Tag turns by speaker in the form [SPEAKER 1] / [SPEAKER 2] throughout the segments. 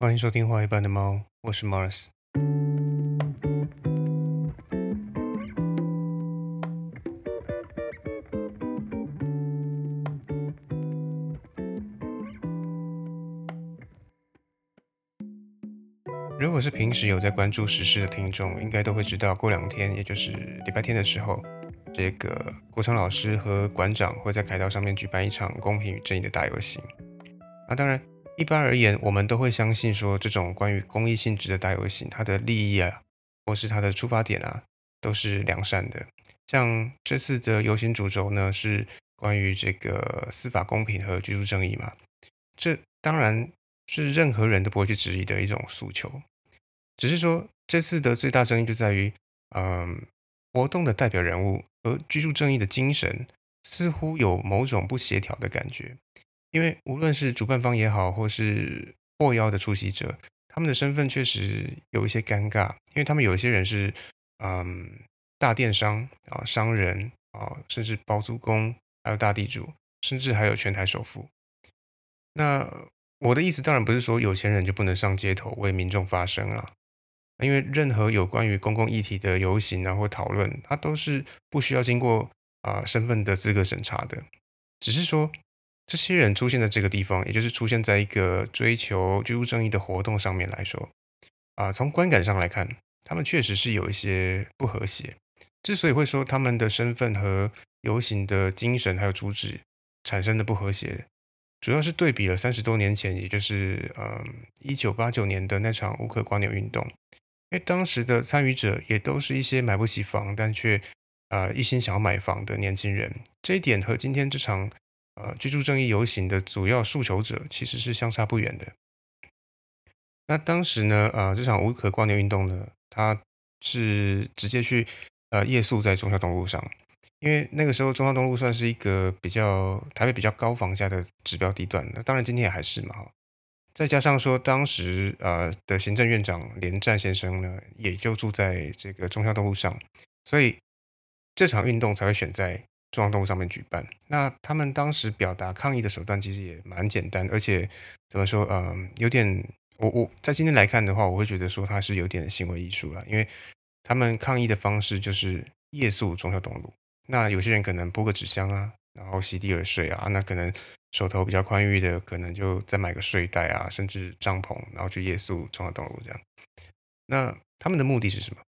[SPEAKER 1] 欢迎收听《画一般的猫》，我是 Mars。如果是平时有在关注时事的听众，应该都会知道，过两天，也就是礼拜天的时候，这个国昌老师和馆长会在凯道上面举办一场公平与正义的大游行。啊，当然，一般而言，我们都会相信说，这种关于公益性质的大游行，它的利益啊，或是它的出发点啊，都是良善的。像这次的游行主轴呢，是关于这个司法公平和居住正义嘛，这当然是任何人都不会去质疑的一种诉求。只是说，这次的最大争议就在于，嗯，活动的代表人物和居住正义的精神似乎有某种不协调的感觉。因为无论是主办方也好，或是获邀的出席者，他们的身份确实有一些尴尬，因为他们有一些人是，嗯，大电商啊、商人啊，甚至包租公，还有大地主，甚至还有全台首富。那我的意思当然不是说有钱人就不能上街头为民众发声了。因为任何有关于公共议题的游行啊或讨论，它都是不需要经过啊身份的资格审查的。只是说，这些人出现在这个地方，也就是出现在一个追求居住正义的活动上面来说，啊，从观感上来看，他们确实是有一些不和谐。之所以会说他们的身份和游行的精神还有主旨产生的不和谐。主要是对比了三十多年前，也就是嗯一九八九年的那场乌克瓜牛运动。因为当时的参与者也都是一些买不起房，但却啊一心想要买房的年轻人，这一点和今天这场呃居住正义游行的主要诉求者其实是相差不远的。那当时呢，呃这场无可挂牛运动呢，它是直接去呃夜宿在中孝东路上，因为那个时候中孝东路算是一个比较台北比较高房价的指标地段，那当然今天也还是嘛哈。再加上说，当时呃的行政院长连战先生呢，也就住在这个中孝东路上，所以这场运动才会选在中央东路上面举办。那他们当时表达抗议的手段其实也蛮简单，而且怎么说，嗯，有点我我在今天来看的话，我会觉得说它是有点行为艺术了，因为他们抗议的方式就是夜宿中孝东路。那有些人可能铺个纸箱啊，然后席地而睡啊，那可能。手头比较宽裕的，可能就再买个睡袋啊，甚至帐篷，然后去夜宿中华东路这样。那他们的目的是什么？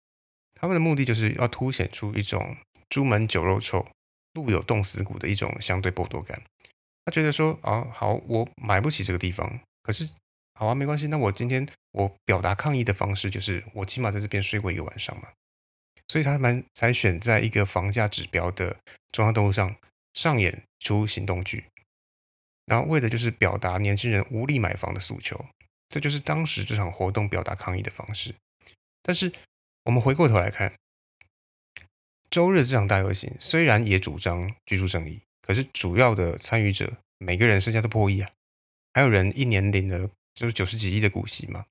[SPEAKER 1] 他们的目的就是要凸显出一种朱门酒肉臭，路有冻死骨的一种相对剥夺感。他觉得说啊，好，我买不起这个地方，可是好啊，没关系。那我今天我表达抗议的方式就是，我起码在这边睡过一个晚上嘛。所以他们才选在一个房价指标的中央道路上上演出行动剧。然后为的就是表达年轻人无力买房的诉求，这就是当时这场活动表达抗议的方式。但是我们回过头来看，周日这场大游行虽然也主张居住正义，可是主要的参与者每个人身家都破亿啊，还有人一年领了就是九十几亿的股息嘛。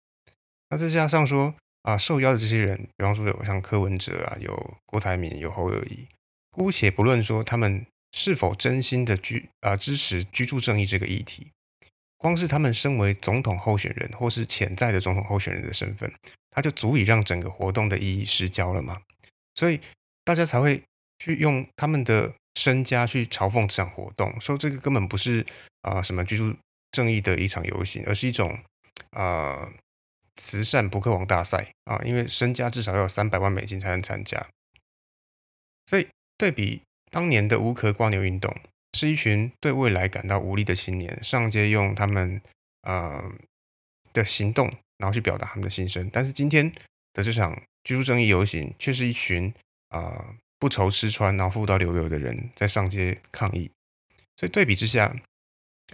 [SPEAKER 1] 那再加上说啊，受邀的这些人，比方说有像柯文哲啊，有郭台铭，有侯友谊，姑且不论说他们。是否真心的居啊支持居住正义这个议题？光是他们身为总统候选人或是潜在的总统候选人的身份，他就足以让整个活动的意义失焦了嘛？所以大家才会去用他们的身家去嘲讽这场活动，说这个根本不是啊什么居住正义的一场游行，而是一种啊慈善扑克王大赛啊，因为身家至少要有三百万美金才能参加。所以对比。当年的无壳瓜牛运动，是一群对未来感到无力的青年上街用他们呃的行动，然后去表达他们的心声。但是今天的这场居住正义游行，却是一群啊不愁吃穿，然后富到流油的人在上街抗议。所以对比之下，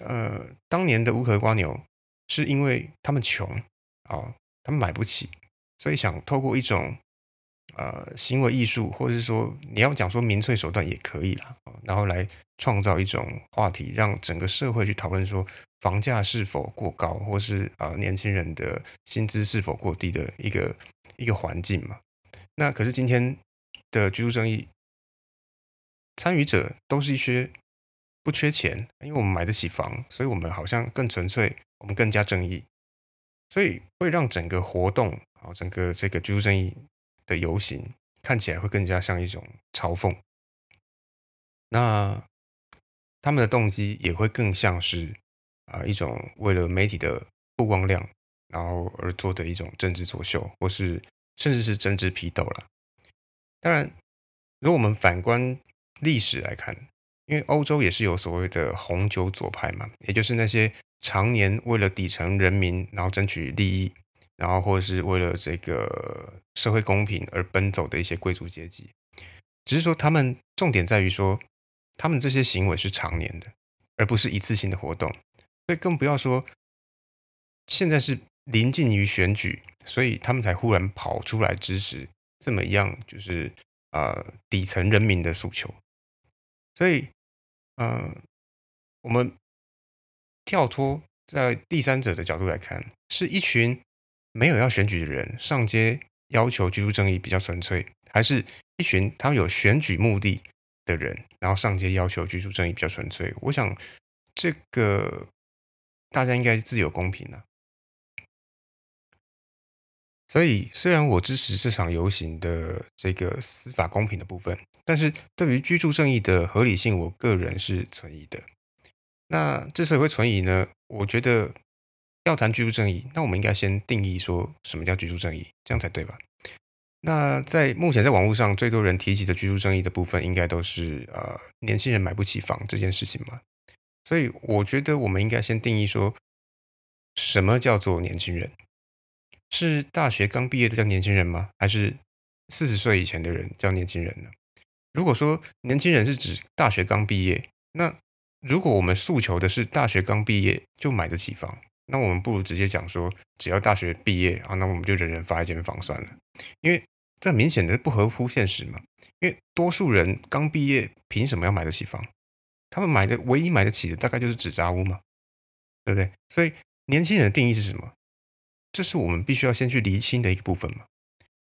[SPEAKER 1] 呃，当年的乌壳瓜牛是因为他们穷啊，他们买不起，所以想透过一种。呃，行为艺术，或者是说你要讲说民粹手段也可以啦，然后来创造一种话题，让整个社会去讨论说房价是否过高，或是啊年轻人的薪资是否过低的一个一个环境嘛。那可是今天的居住正义参与者都是一些不缺钱，因为我们买得起房，所以我们好像更纯粹，我们更加正义。所以会让整个活动啊，整个这个居住正义的游行看起来会更加像一种嘲讽。那他们的动机也会更像是啊一种为了媒体的曝光量，然后而做的一种政治作秀，或是甚至是政治批斗了。当然，如果我们反观历史来看，因为欧洲也是有所谓的红酒左派嘛，也就是那些常年为了底层人民然后争取利益，然后或者是为了这个社会公平而奔走的一些贵族阶级。只是说，他们重点在于说，他们这些行为是常年的，而不是一次性的活动。所以更不要说现在是临近于选举，所以他们才忽然跑出来支持这么样，就是呃底层人民的诉求。所以。嗯，我们跳脱在第三者的角度来看，是一群没有要选举的人上街要求居住正义比较纯粹，还是一群他们有选举目的的人，然后上街要求居住正义比较纯粹？我想这个大家应该自有公平的。所以，虽然我支持这场游行的这个司法公平的部分，但是对于居住正义的合理性，我个人是存疑的。那之所以会存疑呢？我觉得要谈居住正义，那我们应该先定义说什么叫居住正义，这样才对吧？那在目前在网络上最多人提及的居住正义的部分，应该都是呃年轻人买不起房这件事情嘛。所以我觉得我们应该先定义说什么叫做年轻人。是大学刚毕业的叫年轻人吗？还是四十岁以前的人叫年轻人呢？如果说年轻人是指大学刚毕业，那如果我们诉求的是大学刚毕业就买得起房，那我们不如直接讲说，只要大学毕业啊，那我们就人人发一间房算了。因为这明显的不合乎现实嘛。因为多数人刚毕业，凭什么要买得起房？他们买的唯一买得起的，大概就是纸扎屋嘛，对不对？所以年轻人的定义是什么？这是我们必须要先去厘清的一个部分嘛。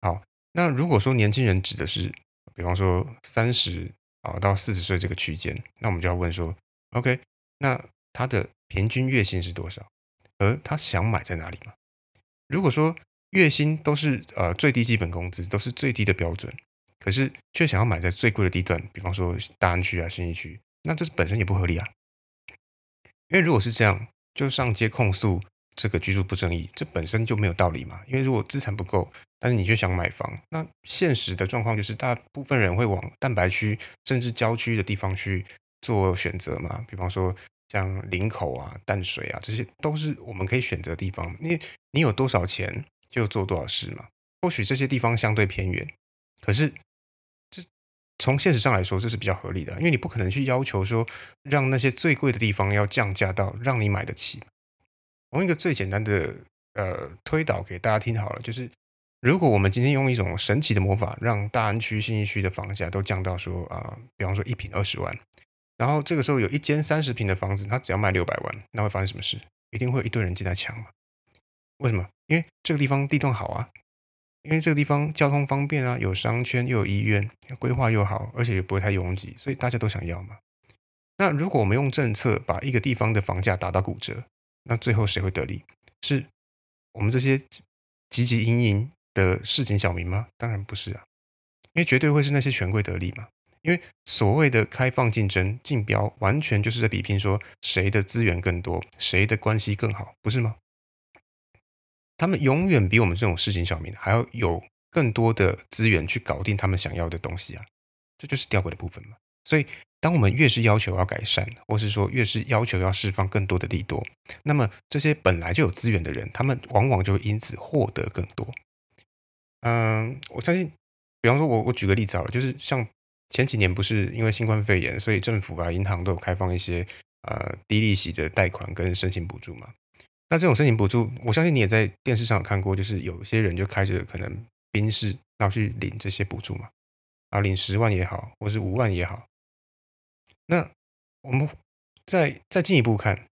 [SPEAKER 1] 好，那如果说年轻人指的是，比方说三十啊到四十岁这个区间，那我们就要问说，OK，那他的平均月薪是多少？而他想买在哪里嘛？如果说月薪都是呃最低基本工资，都是最低的标准，可是却想要买在最贵的地段，比方说大安区啊、新一区，那这本身也不合理啊。因为如果是这样，就上街控诉。这个居住不正义，这本身就没有道理嘛。因为如果资产不够，但是你却想买房，那现实的状况就是大部分人会往蛋白区甚至郊区的地方去做选择嘛。比方说像林口啊、淡水啊，这些都是我们可以选择地方。因为你有多少钱就做多少事嘛。或许这些地方相对偏远，可是这从现实上来说，这是比较合理的。因为你不可能去要求说让那些最贵的地方要降价到让你买得起。用一个最简单的呃推导给大家听好了，就是如果我们今天用一种神奇的魔法，让大安区、信义区的房价都降到说啊，比方说一平二十万，然后这个时候有一间三十平的房子，它只要卖六百万，那会发生什么事？一定会有一堆人进来抢嘛？为什么？因为这个地方地段好啊，因为这个地方交通方便啊，有商圈又有医院，规划又好，而且也不会太拥挤，所以大家都想要嘛。那如果我们用政策把一个地方的房价打到骨折，那最后谁会得利？是我们这些汲汲营营的市井小民吗？当然不是啊，因为绝对会是那些权贵得利嘛。因为所谓的开放竞争、竞标，完全就是在比拼说谁的资源更多，谁的关系更好，不是吗？他们永远比我们这种市井小民还要有更多的资源去搞定他们想要的东西啊！这就是吊诡的部分嘛。所以。当我们越是要求要改善，或是说越是要求要释放更多的利多，那么这些本来就有资源的人，他们往往就会因此获得更多。嗯，我相信，比方说，我我举个例子好了，就是像前几年不是因为新冠肺炎，所以政府啊、银行都有开放一些呃低利息的贷款跟申请补助嘛。那这种申请补助，我相信你也在电视上有看过，就是有些人就开着可能宾士，然后去领这些补助嘛，啊，领十万也好，或是五万也好。那我们再再进一步看，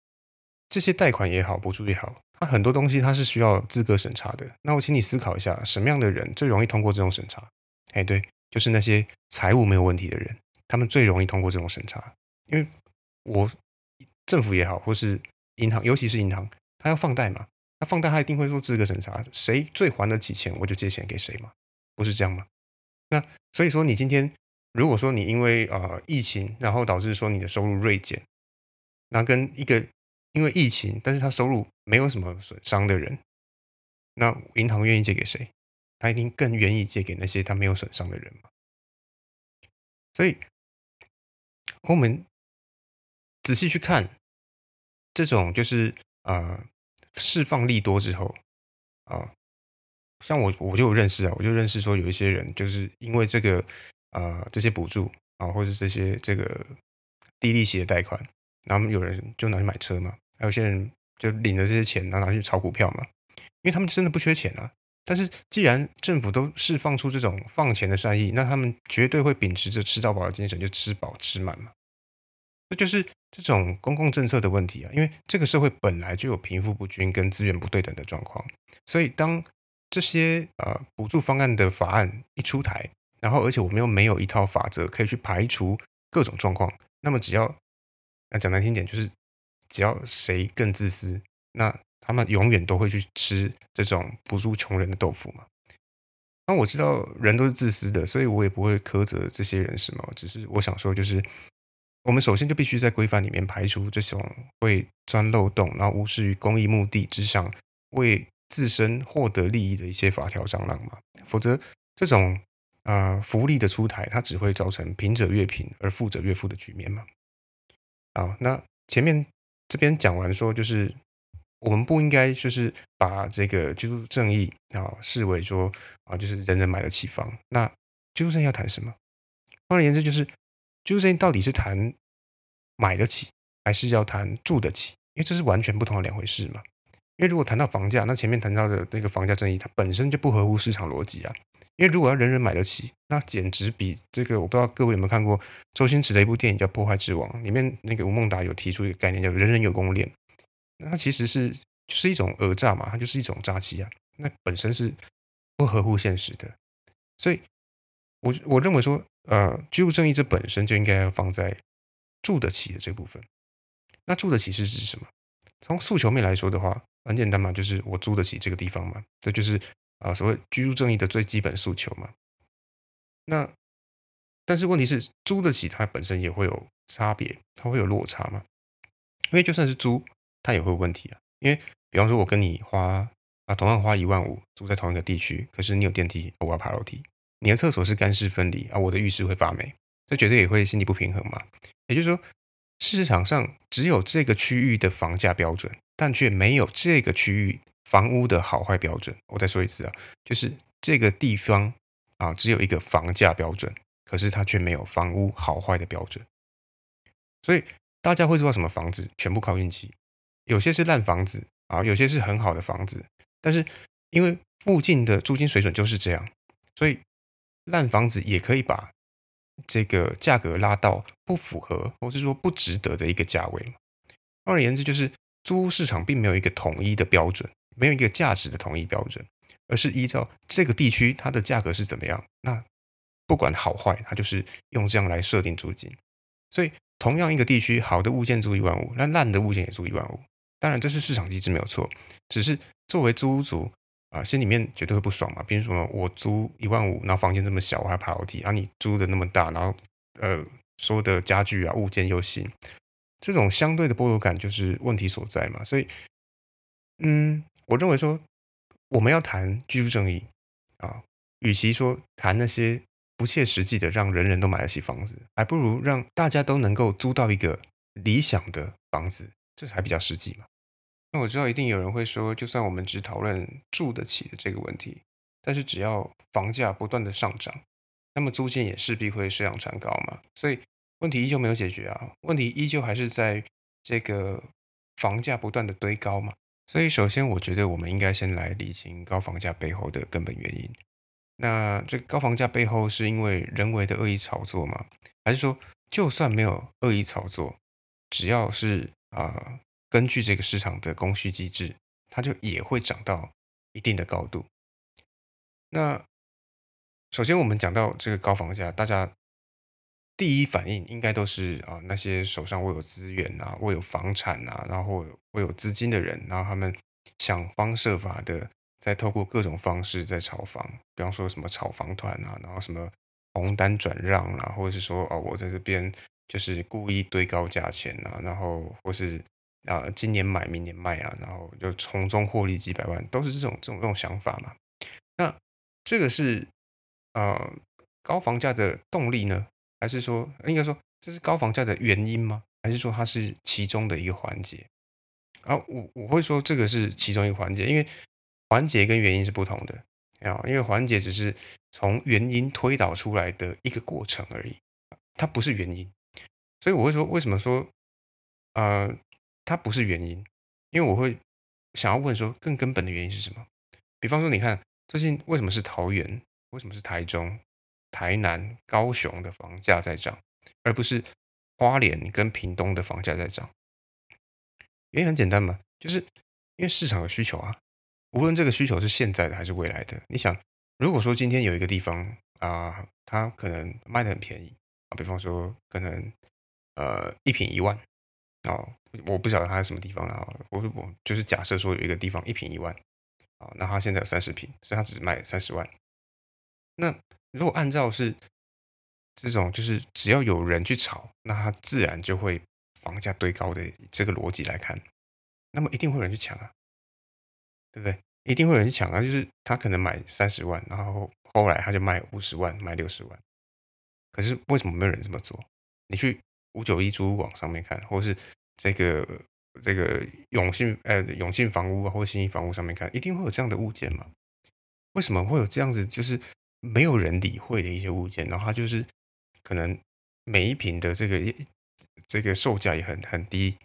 [SPEAKER 1] 这些贷款也好，补助也好，它很多东西它是需要资格审查的。那我请你思考一下，什么样的人最容易通过这种审查？哎，对，就是那些财务没有问题的人，他们最容易通过这种审查。因为我政府也好，或是银行，尤其是银行，他要放贷嘛，那放贷他一定会做资格审查，谁最还得起钱，我就借钱给谁嘛，不是这样吗？那所以说，你今天如果说你因为呃疫情，然后导致说你的收入锐减，那跟一个因为疫情，但是他收入没有什么损伤的人，那银行愿意借给谁？他一定更愿意借给那些他没有损伤的人嘛。所以，我们仔细去看这种就是呃释放利多之后啊，像我我就认识啊，我就认识说有一些人就是因为这个呃这些补助啊，或者这些这个低利息的贷款，然后有人就拿去买车嘛，还有些人就领了这些钱，然后拿去炒股票嘛，因为他们真的不缺钱啊。但是，既然政府都释放出这种放钱的善意，那他们绝对会秉持着吃到饱的精神，就吃饱吃满嘛。这就是这种公共政策的问题啊！因为这个社会本来就有贫富不均跟资源不对等的状况，所以当这些呃补助方案的法案一出台，然后而且我们又没有一套法则可以去排除各种状况，那么只要那讲难听点，就是只要谁更自私，那。他们永远都会去吃这种补助穷人的豆腐嘛？那我知道人都是自私的，所以我也不会苛责这些人什么。只是我想说，就是我们首先就必须在规范里面排除这种会钻漏洞，然后无视于公益目的之上为自身获得利益的一些法条蟑螂嘛。否则，这种啊福利的出台，它只会造成贫者越贫而富者越富的局面嘛。好，那前面这边讲完说，就是。我们不应该就是把这个居住正义啊视为说啊，就是人人买得起房。那居住正义要谈什么？换而言之，就是居住正义到底是谈买得起，还是要谈住得起？因为这是完全不同的两回事嘛。因为如果谈到房价，那前面谈到的那个房价正义，它本身就不合乎市场逻辑啊。因为如果要人人买得起，那简直比这个我不知道各位有没有看过周星驰的一部电影叫《破坏之王》，里面那个吴孟达有提出一个概念，叫“人人有公链”。那它其实是就是一种讹诈嘛，它就是一种诈欺啊。那本身是不合乎现实的，所以，我我认为说，呃，居住正义这本身就应该要放在住得起的这部分。那住得起是指什么？从诉求面来说的话，很简单嘛，就是我租得起这个地方嘛，这就是啊所谓居住正义的最基本诉求嘛。那但是问题是，租得起它本身也会有差别，它会有落差嘛？因为就算是租。它也会有问题啊，因为比方说，我跟你花啊，同样花一万五住在同一个地区，可是你有电梯，我要爬楼梯；你的厕所是干湿分离啊，我的浴室会发霉，这绝对也会心理不平衡嘛。也就是说，市场上只有这个区域的房价标准，但却没有这个区域房屋的好坏标准。我再说一次啊，就是这个地方啊，只有一个房价标准，可是它却没有房屋好坏的标准。所以大家会知道什么房子全部靠运气。有些是烂房子啊，有些是很好的房子，但是因为附近的租金水准就是这样，所以烂房子也可以把这个价格拉到不符合或是说不值得的一个价位嘛。换而言之，就是租屋市场并没有一个统一的标准，没有一个价值的统一标准，而是依照这个地区它的价格是怎么样，那不管好坏，它就是用这样来设定租金。所以同样一个地区，好的物件租一万五，那烂的物件也租一万五。当然，这是市场机制没有错，只是作为租屋族啊，心里面绝对会不爽嘛。比如说，我租一万五，然后房间这么小，我还爬楼梯，啊，你租的那么大，然后呃，所有的家具啊物件又新，这种相对的剥夺感就是问题所在嘛。所以，嗯，我认为说我们要谈居住正义啊，与其说谈那些不切实际的让人人都买得起房子，还不如让大家都能够租到一个理想的房子。这才比较实际嘛。那我知道一定有人会说，就算我们只讨论住得起的这个问题，但是只要房价不断的上涨，那么租金也势必会水涨船高嘛。所以问题依旧没有解决啊，问题依旧还是在这个房价不断的堆高嘛。所以首先，我觉得我们应该先来理清高房价背后的根本原因。那这高房价背后是因为人为的恶意炒作吗？还是说，就算没有恶意炒作，只要是啊，根据这个市场的供需机制，它就也会涨到一定的高度。那首先我们讲到这个高房价，大家第一反应应该都是啊，那些手上握有资源啊、握有房产啊，然后握有资金的人，然后他们想方设法的在透过各种方式在炒房，比方说什么炒房团啊，然后什么红单转让啊，或者是说哦，我在这边就是故意堆高价钱啊，然后或是啊今年买明年卖啊，然后就从中获利几百万，都是这种这种这种想法嘛。那这个是呃高房价的动力呢，还是说应该说这是高房价的原因吗？还是说它是其中的一个环节？啊，我我会说这个是其中一个环节，因为环节跟原因是不同的啊，因为环节只是从原因推导出来的一个过程而已，它不是原因。所以我会说，为什么说呃它不是原因？因为我会想要问说，更根本的原因是什么？比方说，你看最近为什么是桃园？为什么是台中、台南、高雄的房价在涨，而不是花莲跟屏东的房价在涨？原因很简单嘛，就是因为市场有需求啊。无论这个需求是现在的还是未来的，你想，如果说今天有一个地方啊，它可能卖的很便宜啊，比方说可能呃一平一万啊，我不晓得它是什么地方啊，我我就是假设说有一个地方一平一万啊，那它现在有三十平，所以它只卖三十万。那如果按照是这种，就是只要有人去炒，那它自然就会。房价堆高的这个逻辑来看，那么一定会有人去抢啊，对不对？一定会有人去抢啊，就是他可能买三十万，然后后来他就卖五十万，卖六十万。可是为什么没有人这么做？你去五九一租屋网上面看，或是这个这个永信呃永信房屋啊或者新一房屋上面看，一定会有这样的物件嘛？为什么会有这样子就是没有人理会的一些物件？然后它就是可能每一平的这个。这个售价也很很低，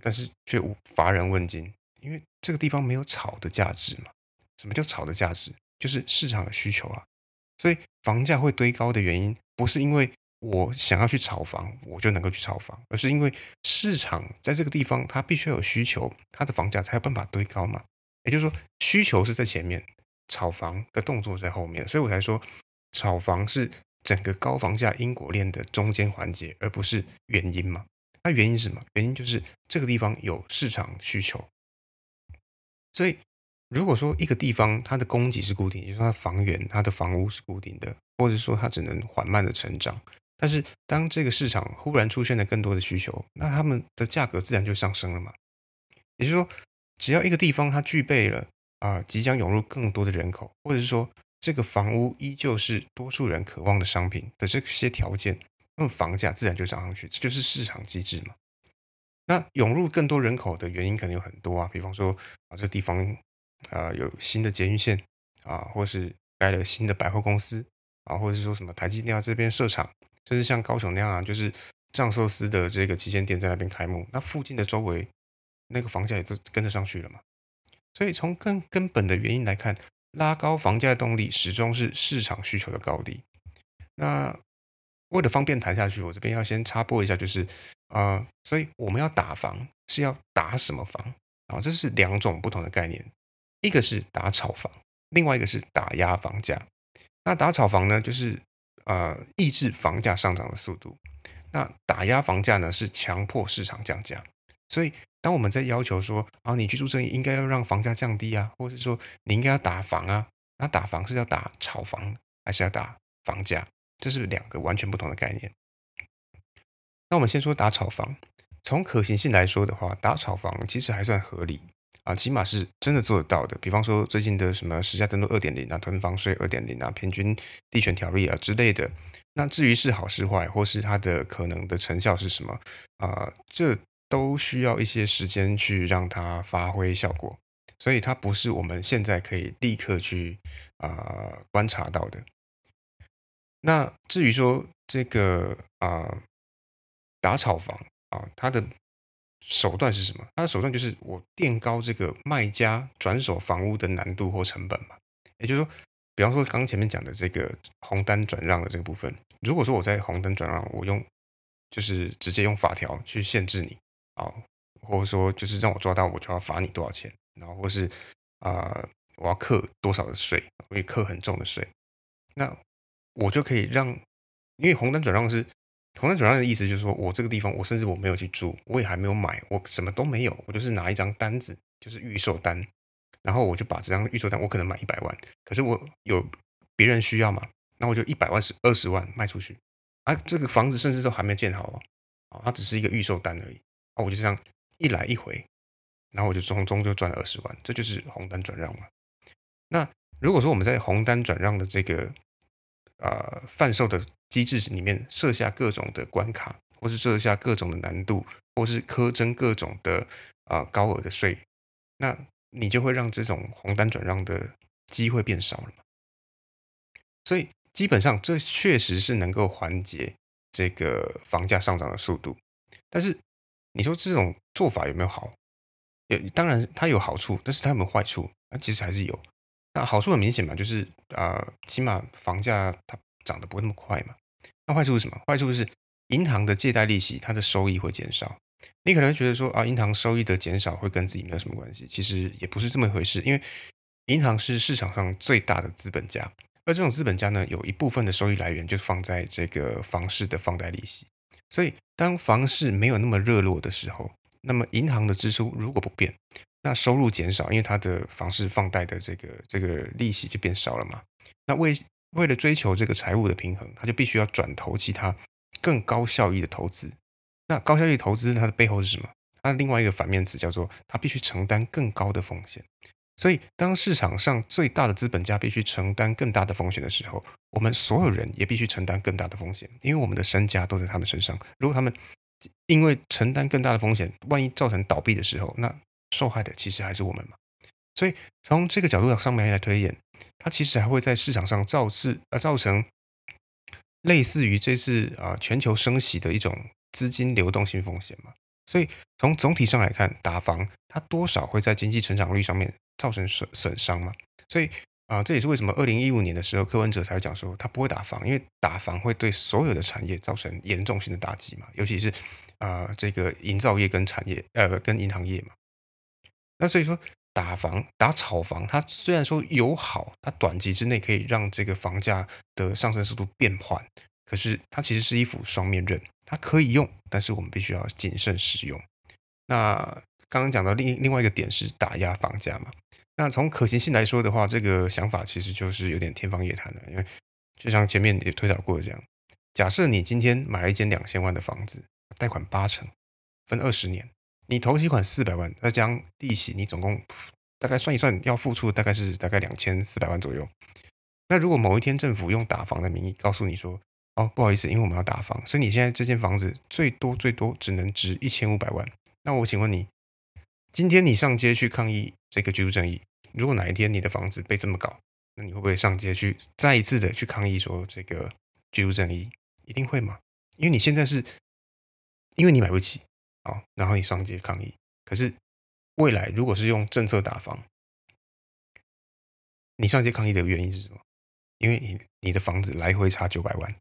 [SPEAKER 1] 但是却无乏人问津，因为这个地方没有炒的价值嘛。什么叫炒的价值？就是市场的需求啊。所以房价会堆高的原因，不是因为我想要去炒房，我就能够去炒房，而是因为市场在这个地方它必须要有需求，它的房价才有办法堆高嘛。也就是说，需求是在前面，炒房的动作在后面，所以我才说炒房是。整个高房价因果链的中间环节，而不是原因嘛？那原因是什么？原因就是这个地方有市场需求。所以，如果说一个地方它的供给是固定，就是它房源、它的房屋是固定的，或者说它只能缓慢的成长，但是当这个市场忽然出现了更多的需求，那他们的价格自然就上升了嘛。也就是说，只要一个地方它具备了啊，即将涌入更多的人口，或者是说。这个房屋依旧是多数人渴望的商品的这些条件，那么房价自然就涨上去，这就是市场机制嘛。那涌入更多人口的原因可能有很多啊，比方说啊，这地方啊有新的捷运线啊，或是盖了新的百货公司啊，或者是说什么台积电这边设厂，甚至像高雄那样啊，就是藏寿司的这个旗舰店在那边开幕，那附近的周围那个房价也都跟着上去了嘛。所以从更根本的原因来看。拉高房价的动力始终是市场需求的高低。那为了方便谈下去，我这边要先插播一下，就是啊，所以我们要打房是要打什么房啊？这是两种不同的概念，一个是打炒房，另外一个是打压房价。那打炒房呢，就是呃抑制房价上涨的速度；那打压房价呢，是强迫市场降价。所以。当我们在要求说啊，你居住正义应该要让房价降低啊，或者是说你应该要打房啊，那打房是要打炒房还是要打房价？这是两个完全不同的概念。那我们先说打炒房，从可行性来说的话，打炒房其实还算合理啊，起码是真的做得到的。比方说最近的什么实价登录二点零啊、囤房税二点零啊、平均地权条例啊之类的。那至于是好是坏，或是它的可能的成效是什么啊？这都需要一些时间去让它发挥效果，所以它不是我们现在可以立刻去啊观察到的。那至于说这个啊打炒房啊，它的手段是什么？它的手段就是我垫高这个卖家转手房屋的难度或成本嘛。也就是说，比方说刚刚前面讲的这个红单转让的这个部分，如果说我在红单转让，我用就是直接用法条去限制你。啊，或者说就是让我抓到，我就要罚你多少钱，然后或是啊，我要课多少的税，我会课很重的税，那我就可以让，因为红单转让是红单转让的意思，就是说我这个地方，我甚至我没有去住，我也还没有买，我什么都没有，我就是拿一张单子就是预售单，然后我就把这张预售单，我可能买一百万，可是我有别人需要嘛，那我就一百万是二十万卖出去，啊，这个房子甚至都还没建好哦，啊，它只是一个预售单而已，啊，我就这样一来一回，然后我就从中就赚了二十万，这就是红单转让嘛。那如果说我们在红单转让的这个呃贩售的机制里面设下各种的关卡，或是设下各种的难度，或是苛征各种的啊高额的税，那你就会让这种红单转让的机会变少了嘛。所以基本上这确实是能够缓解这个房价上涨的速度，但是你说这种做法有没有好？有，当然它有好处，但是它有没有坏处？那其实还是有。那好处很明显嘛，就是啊，起码房价它涨得不会那么快嘛。那坏处是什么？坏处是银行的借贷利息，它的收益会减少。你可能会觉得说啊，银行收益的减少会跟自己没有什么关系，其实也不是这么一回事。因为银行是市场上最大的资本家，而这种资本家呢，有一部分的收益来源就放在这个房市的放贷利息。所以当房市没有那么热络的时候，那么银行的支出如果不变。那收入减少，因为它的房市放贷的这个这个利息就变少了嘛。那为为了追求这个财务的平衡，他就必须要转投其他更高效益的投资。那高效益投资它的背后是什么？它另外一个反面词叫做它必须承担更高的风险。所以当市场上最大的资本家必须承担更大的风险的时候，我们所有人也必须承担更大的风险，因为我们的身家都在他们身上。如果他们因为承担更大的风险，万一造成倒闭的时候，那受害的其实还是我们嘛，所以从这个角度上面来推演，它其实还会在市场上造次呃造成类似于这次啊全球升息的一种资金流动性风险嘛。所以从总体上来看，打房它多少会在经济成长率上面造成损损伤嘛。所以啊这也是为什么二零一五年的时候柯文哲才会讲说他不会打房，因为打房会对所有的产业造成严重性的打击嘛，尤其是啊这个营造业跟产业呃跟银行业嘛。那所以说，打房、打炒房，它虽然说有好，它短期之内可以让这个房价的上升速度变缓，可是它其实是一副双面刃，它可以用，但是我们必须要谨慎使用。那刚刚讲到另另外一个点是打压房价嘛？那从可行性来说的话，这个想法其实就是有点天方夜谭了，因为就像前面也推导过这样，假设你今天买了一间两千万的房子，贷款八成，分二十年。你头期款四百万，再将利息，你总共大概算一算，要付出大概是大概两千四百万左右。那如果某一天政府用打房的名义告诉你说，哦，不好意思，因为我们要打房，所以你现在这间房子最多最多只能值一千五百万。那我请问你，今天你上街去抗议这个居住正义，如果哪一天你的房子被这么搞，那你会不会上街去再一次的去抗议说这个居住正义？一定会吗？因为你现在是因为你买不起。好，然后你上街抗议。可是未来如果是用政策打房，你上街抗议的原因是什么？因为你你的房子来回差九百万，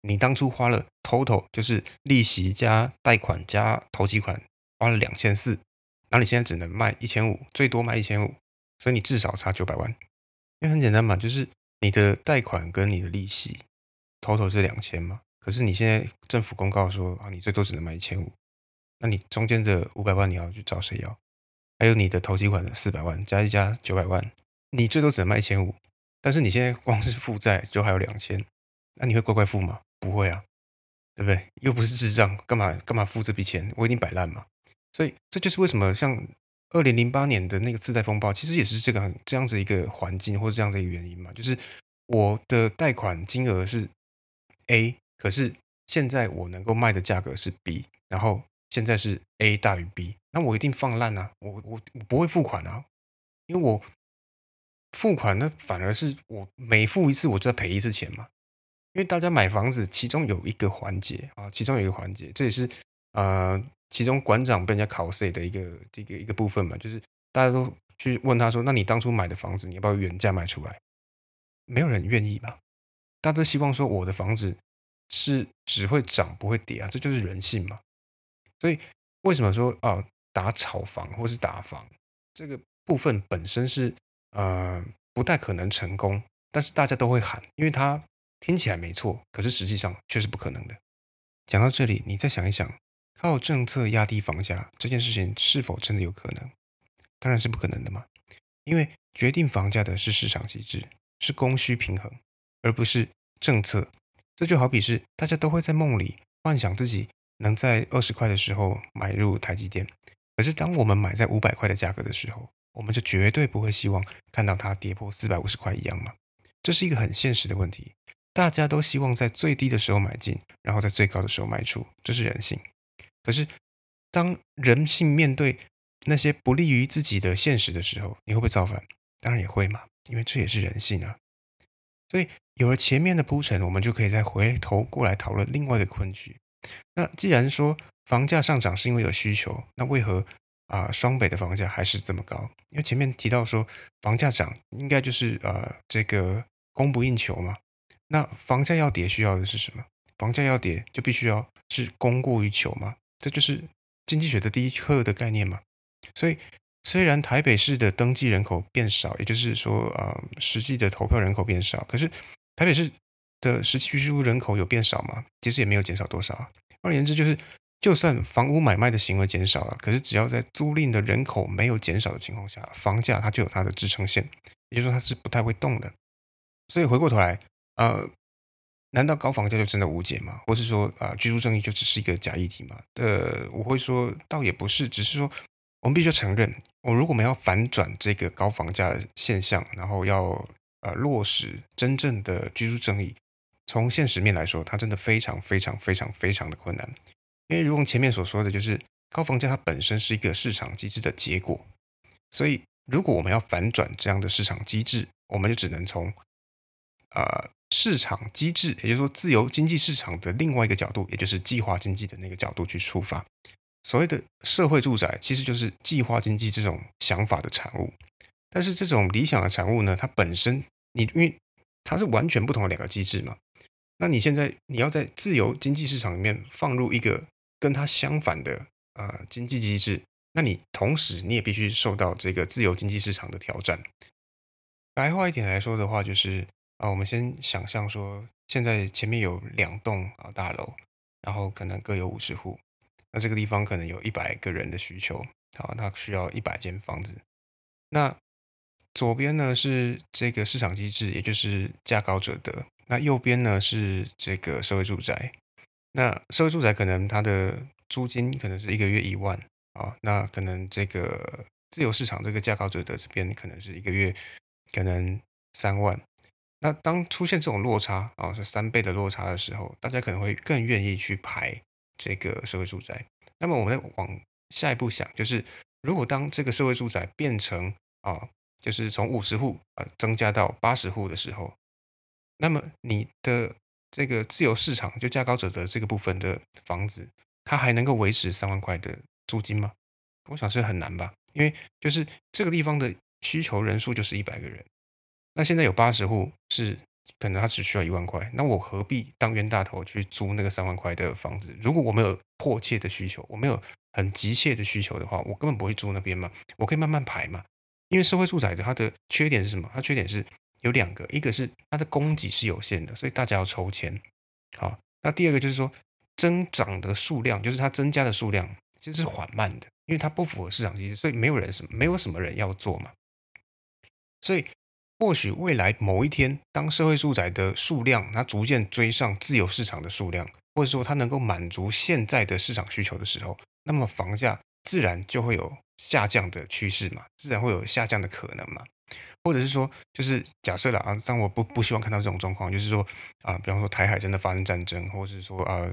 [SPEAKER 1] 你当初花了 total 就是利息加贷款加头期款花了两千四，那你现在只能卖一千五，最多卖一千五，所以你至少差九百万。因为很简单嘛，就是你的贷款跟你的利息 total 是两千嘛，可是你现在政府公告说啊，你最多只能卖一千五。那你中间的五百万你要去找谁要？还有你的投机款的四百万加一加九百万，你最多只能卖一千五。但是你现在光是负债就还有两千，那你会乖乖付吗？不会啊，对不对？又不是智障，干嘛干嘛付这笔钱？我已经摆烂嘛。所以这就是为什么像二零零八年的那个次贷风暴，其实也是这个这样子一个环境或者这样的一个原因嘛。就是我的贷款金额是 A，可是现在我能够卖的价格是 B，然后。现在是 A 大于 B，那我一定放烂啊！我我我不会付款啊，因为我付款那反而是我每付一次我就要赔一次钱嘛。因为大家买房子，其中有一个环节啊，其中有一个环节，这也是呃，其中馆长被人家考税的一个这个一个部分嘛，就是大家都去问他说：“那你当初买的房子，你要不要原价卖出来？”没有人愿意吧？大家都希望说我的房子是只会涨不会跌啊，这就是人性嘛。所以，为什么说啊打炒房或是打房这个部分本身是呃不太可能成功，但是大家都会喊，因为它听起来没错，可是实际上却是不可能的。讲到这里，你再想一想，靠政策压低房价这件事情是否真的有可能？当然是不可能的嘛，因为决定房价的是市场机制，是供需平衡，而不是政策。这就好比是大家都会在梦里幻想自己能在二十块的时候买入台积电，可是当我们买在五百块的价格的时候，我们就绝对不会希望看到它跌破四百五十块一样嘛。这是一个很现实的问题，大家都希望在最低的时候买进，然后在最高的时候卖出，这是人性。可是当人性面对那些不利于自己的现实的时候，你会不会造反？当然也会嘛，因为这也是人性啊。所以有了前面的铺陈，我们就可以再回头过来讨论另外一个困局。那既然说房价上涨是因为有需求，那为何啊双北的房价还是这么高？因为前面提到说房价涨应该就是呃这个供不应求嘛。那房价要跌需要的是什么？房价要跌就必须要是供过于求嘛。这就是经济学的第一课的概念嘛。所以。虽然台北市的登记人口变少，也就是说，呃，实际的投票人口变少，可是台北市的实际居住人口有变少吗？其实也没有减少多少。换言之，就是就算房屋买卖的行为减少了，可是只要在租赁的人口没有减少的情况下，房价它就有它的支撑线，也就是说它是不太会动的。所以回过头来，呃，难道高房价就真的无解吗？或是说，啊，居住正义就只是一个假议题吗？呃，我会说，倒也不是，只是说。我们必须承认，我如果我们要反转这个高房价现象，然后要呃落实真正的居住正义，从现实面来说，它真的非常非常非常非常的困难。因为如同前面所说的就是高房价它本身是一个市场机制的结果，所以如果我们要反转这样的市场机制，我们就只能从呃市场机制，也就是说自由经济市场的另外一个角度，也就是计划经济的那个角度去出发。所谓的社会住宅，其实就是计划经济这种想法的产物。但是这种理想的产物呢，它本身你因为它是完全不同的两个机制嘛。那你现在你要在自由经济市场里面放入一个跟它相反的啊经济机制，那你同时你也必须受到这个自由经济市场的挑战。白话一点来说的话，就是啊，我们先想象说，现在前面有两栋啊大楼，然后可能各有五十户。那这个地方可能有一百个人的需求，好，它需要一百间房子。那左边呢是这个市场机制，也就是价高者得。那右边呢是这个社会住宅。那社会住宅可能它的租金可能是一个月一万啊，那可能这个自由市场这个价高者得这边可能是一个月可能三万。那当出现这种落差啊，是三倍的落差的时候，大家可能会更愿意去排。这个社会住宅，那么我们往下一步想，就是如果当这个社会住宅变成啊，就是从五十户呃增加到八十户的时候，那么你的这个自由市场就价高者得这个部分的房子，它还能够维持三万块的租金吗？我想是很难吧，因为就是这个地方的需求人数就是一百个人，那现在有八十户是。可能他只需要一万块，那我何必当冤大头去租那个三万块的房子？如果我没有迫切的需求，我没有很急切的需求的话，我根本不会租那边嘛。我可以慢慢排嘛。因为社会住宅的它的缺点是什么？它缺点是有两个，一个是它的供给是有限的，所以大家要抽签。好，那第二个就是说增长的数量，就是它增加的数量其实是缓慢的，因为它不符合市场机制，所以没有人什么没有什么人要做嘛。所以。或许未来某一天，当社会住宅的数量它逐渐追上自由市场的数量，或者说它能够满足现在的市场需求的时候，那么房价自然就会有下降的趋势嘛，自然会有下降的可能嘛。或者是说，就是假设了啊，但我不不希望看到这种状况，就是说啊，比方说台海真的发生战争，或者是说啊，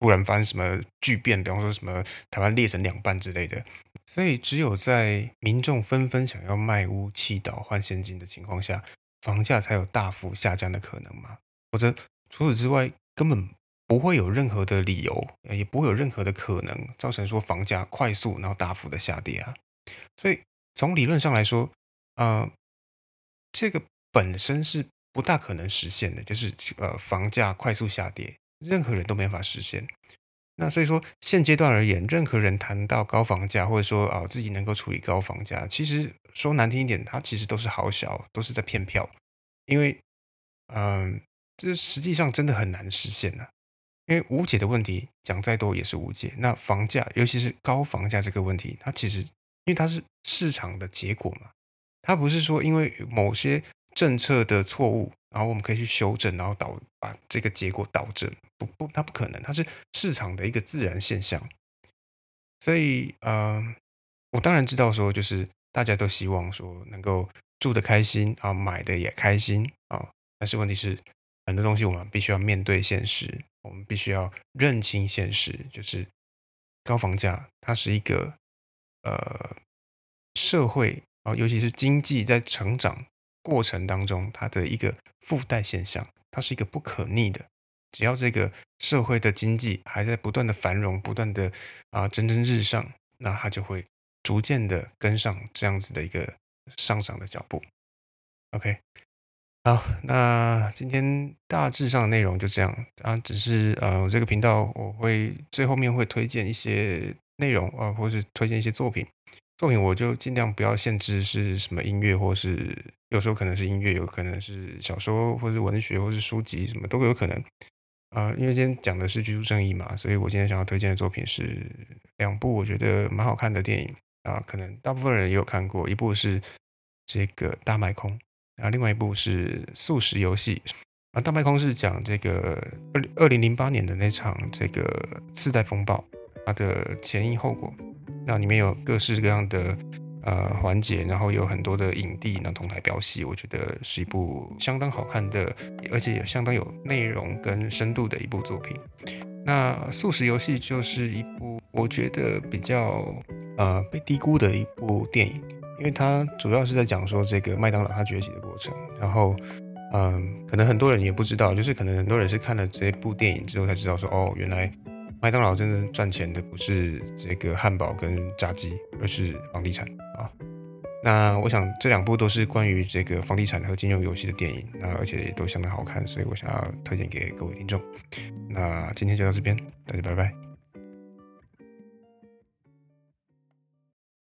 [SPEAKER 1] 忽然发生什么巨变，比方说什么台湾裂成两半之类的。所以，只有在民众纷纷想要卖屋弃岛换现金的情况下，房价才有大幅下降的可能嘛？否则，除此之外，根本不会有任何的理由，也不会有任何的可能造成说房价快速然后大幅的下跌啊。所以，从理论上来说，啊。这个本身是不大可能实现的，就是呃房价快速下跌，任何人都没法实现。那所以说现阶段而言，任何人谈到高房价，或者说啊自己能够处理高房价，其实说难听一点，他其实都是好小，都是在骗票。因为嗯，这实际上真的很难实现呢。因为无解的问题讲再多也是无解。那房价，尤其是高房价这个问题，它其实因为它是市场的结果嘛，它不是说因为某些政策的错误，然后我们可以去修正，然后导把这个结果导正，不不，它不可能，它是市场的一个自然现象。所以，呃，我当然知道说，就是大家都希望说能够住的开心啊，买的也开心啊，但是问题是，很多东西我们必须要面对现实，我们必须要认清现实，就是高房价它是一个呃社会啊，尤其是经济在成长过程当中它的一个附带现象，它是一个不可逆的。只要这个社会的经济还在不断的繁荣，不断的啊蒸蒸日上，那它就会逐渐的跟上这样子的一个上涨的脚步。OK，好，那今天大致上的内容就这样啊，只是呃，我这个频道我会最后面会推荐一些内容啊，或是推荐一些作品。作品我就尽量不要限制是什么音乐，或是有时候可能是音乐，有可能是小说，或是文学，或是书籍，什么都有可能。啊，因为今天讲的是居住正义嘛，所以我今天想要推荐的作品是两部我觉得蛮好看的电影啊，可能大部分人也有看过，一部是这个大麦空，然后另外一部是素食游戏啊。大麦空是讲这个二二零零八年的那场这个次贷风暴，它的前因后果，那里面有各式各样的。呃，环节，然后有很多的影帝那同台飙戏，我觉得是一部相当好看的，而且也相当有内容跟深度的一部作品。那《素食游戏》就是一部我觉得比较呃被低估的一部电影，因为它主要是在讲说这个麦当劳它崛起的过程。然后，嗯，可能很多人也不知道，就是可能很多人是看了这部电影之后才知道说，哦，原来。麦当劳真正赚钱的不是这个汉堡跟炸鸡，而是房地产啊。那我想这两部都是关于这个房地产和金融游戏的电影，那而且也都相当好看，所以我想要推荐给各位听众。那今天就到这边，大家拜拜。